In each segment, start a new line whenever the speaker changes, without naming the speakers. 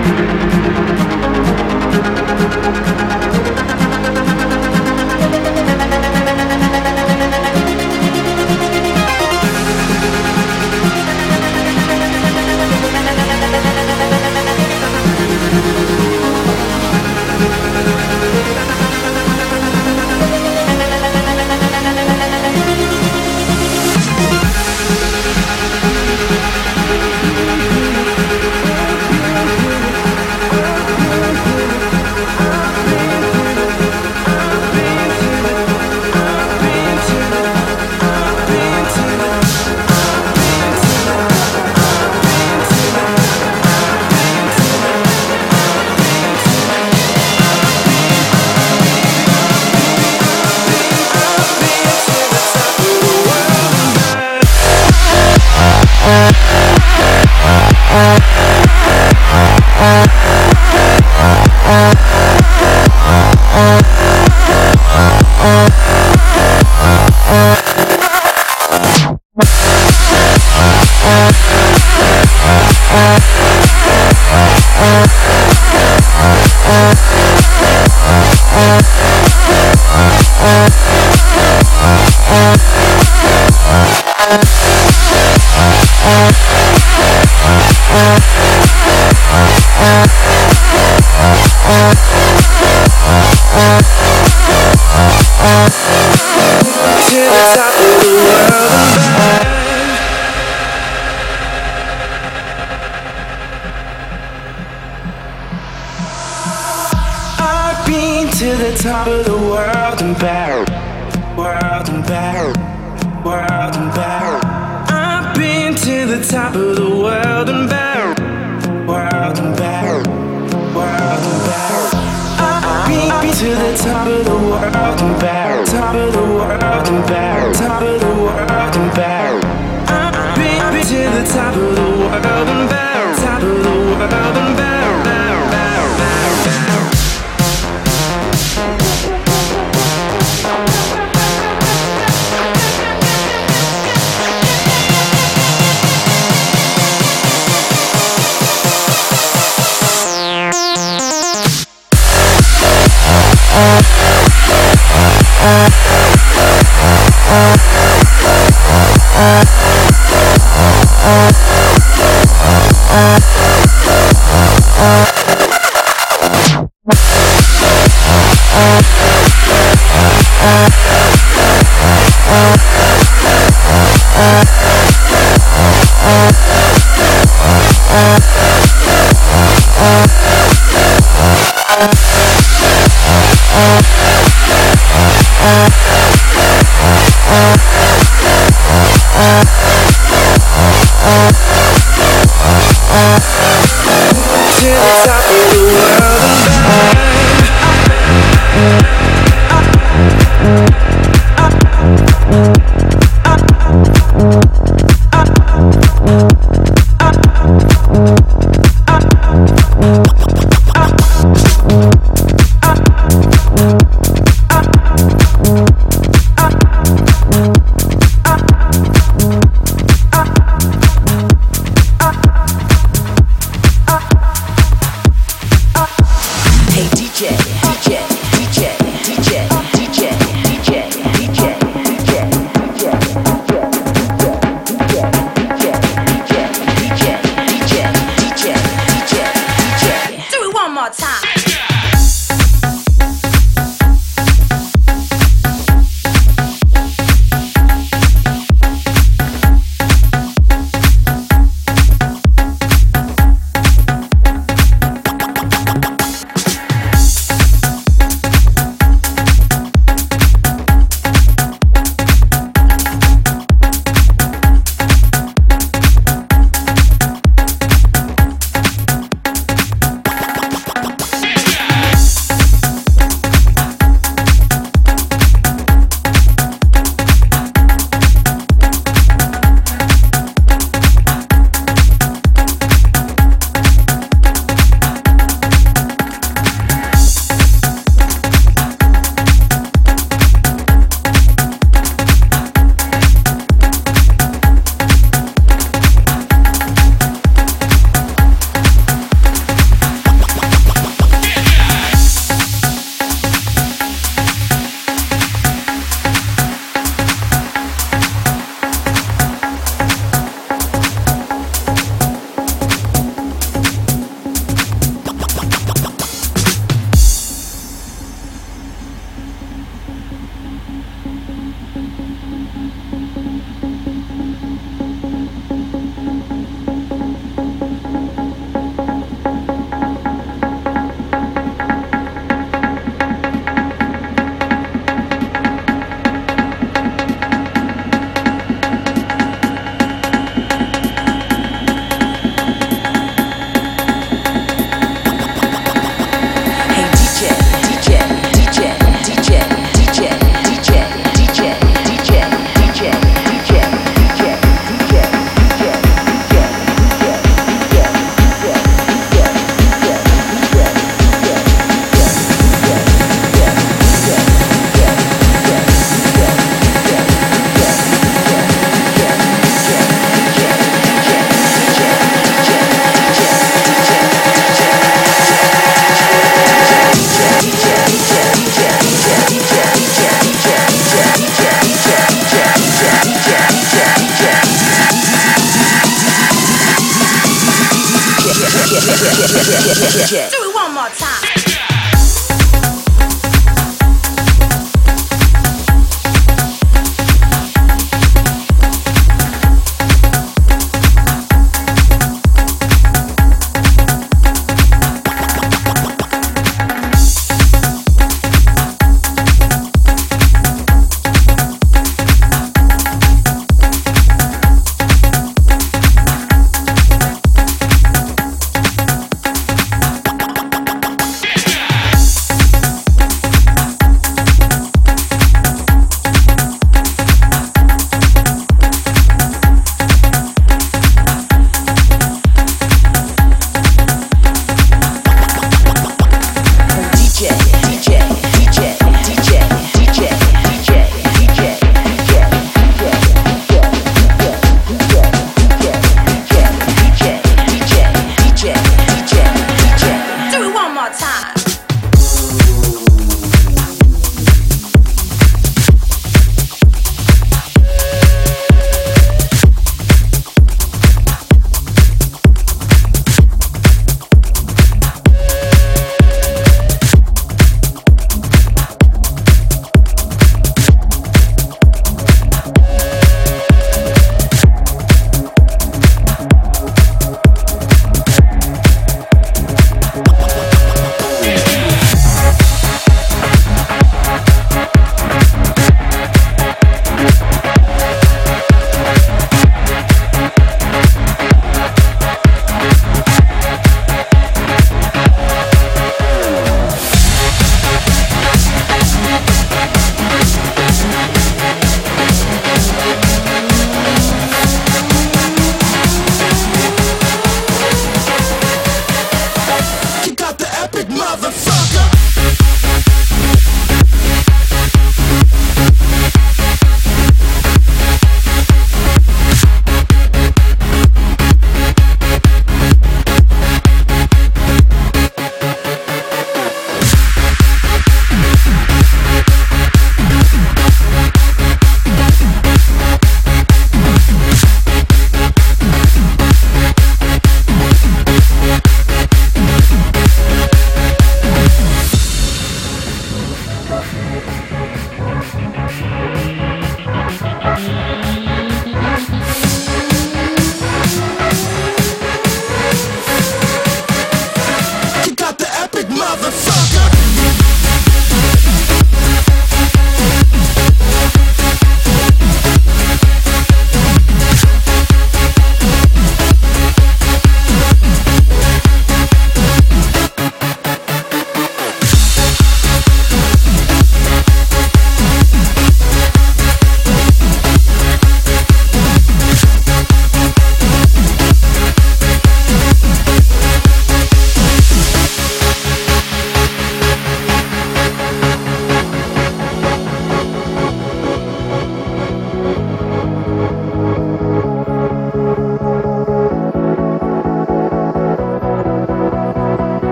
To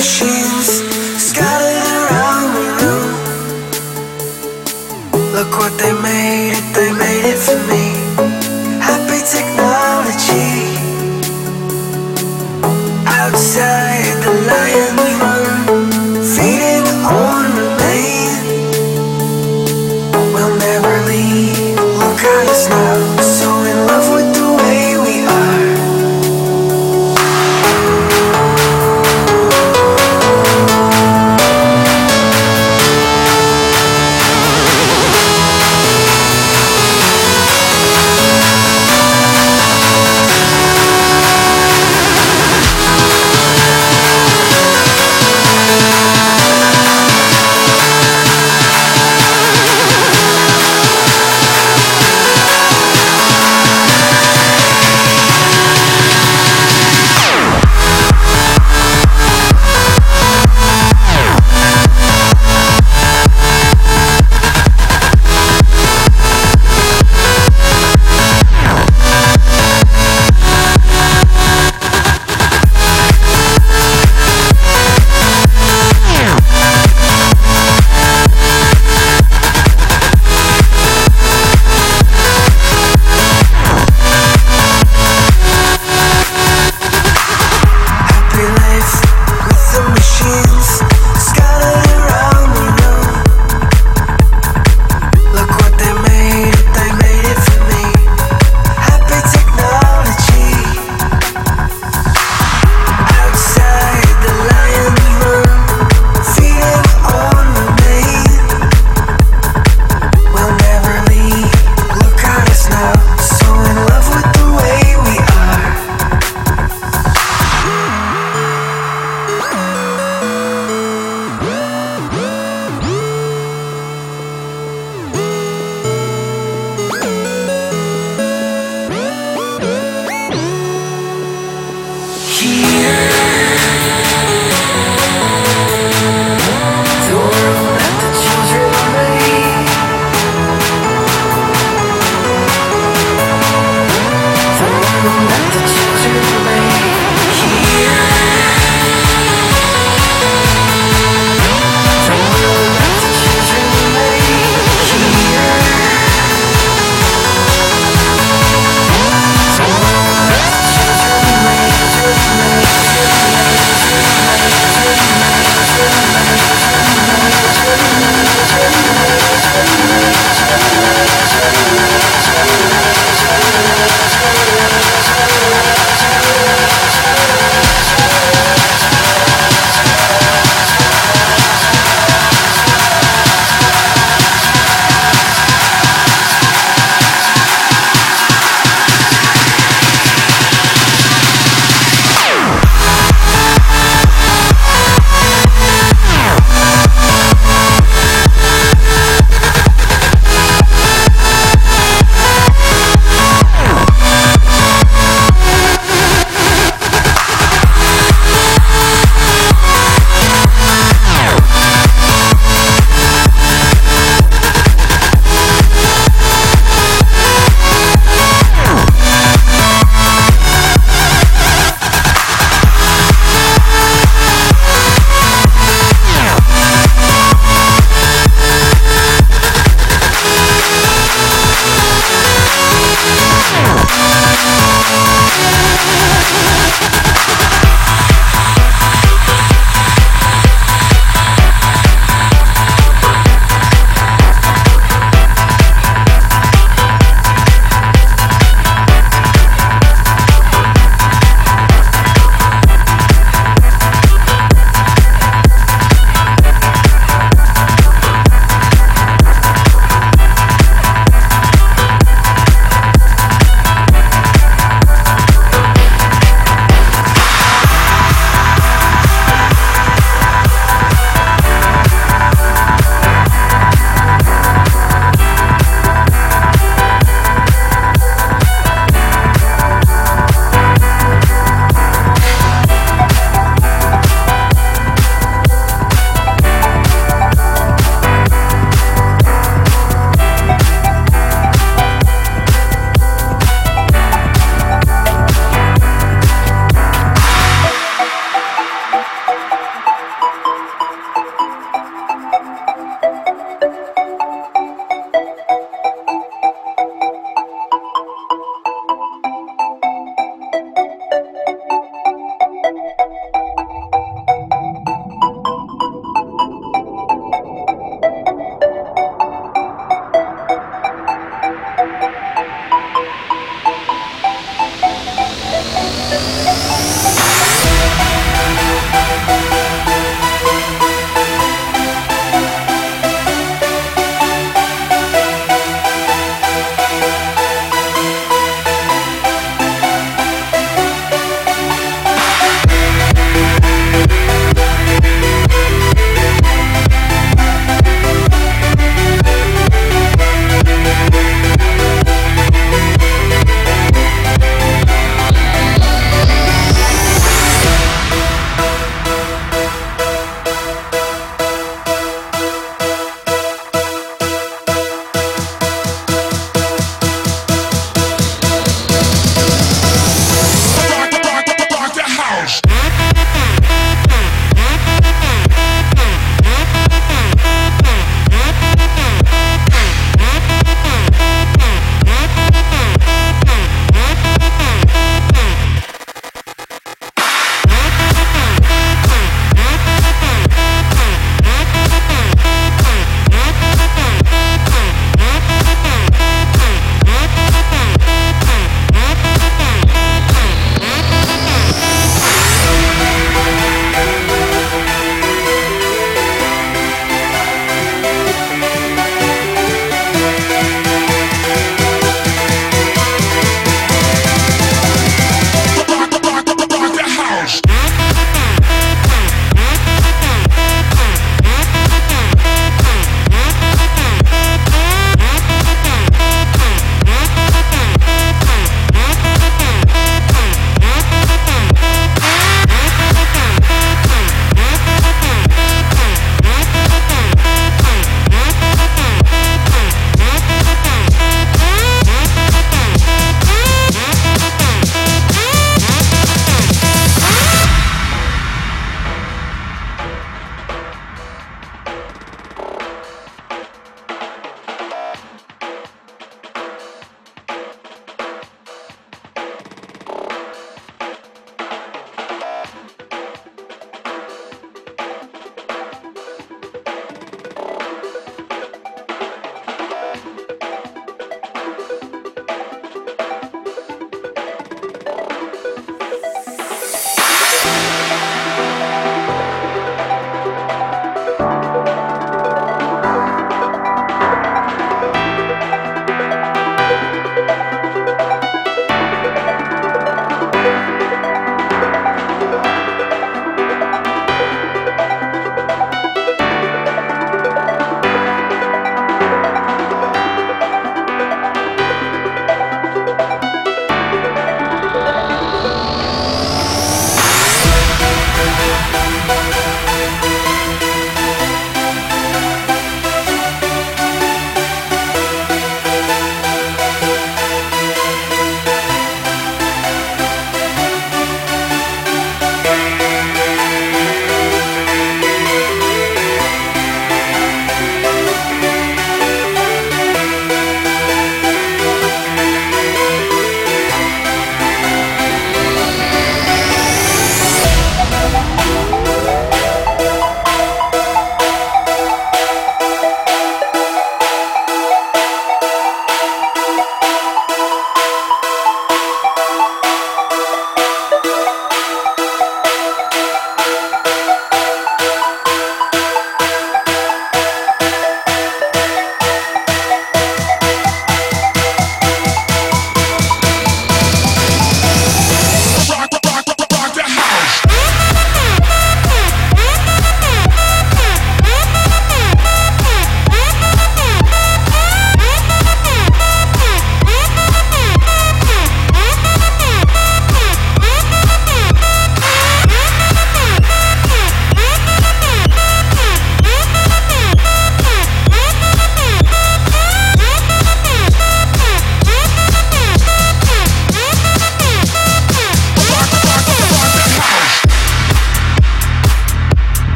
what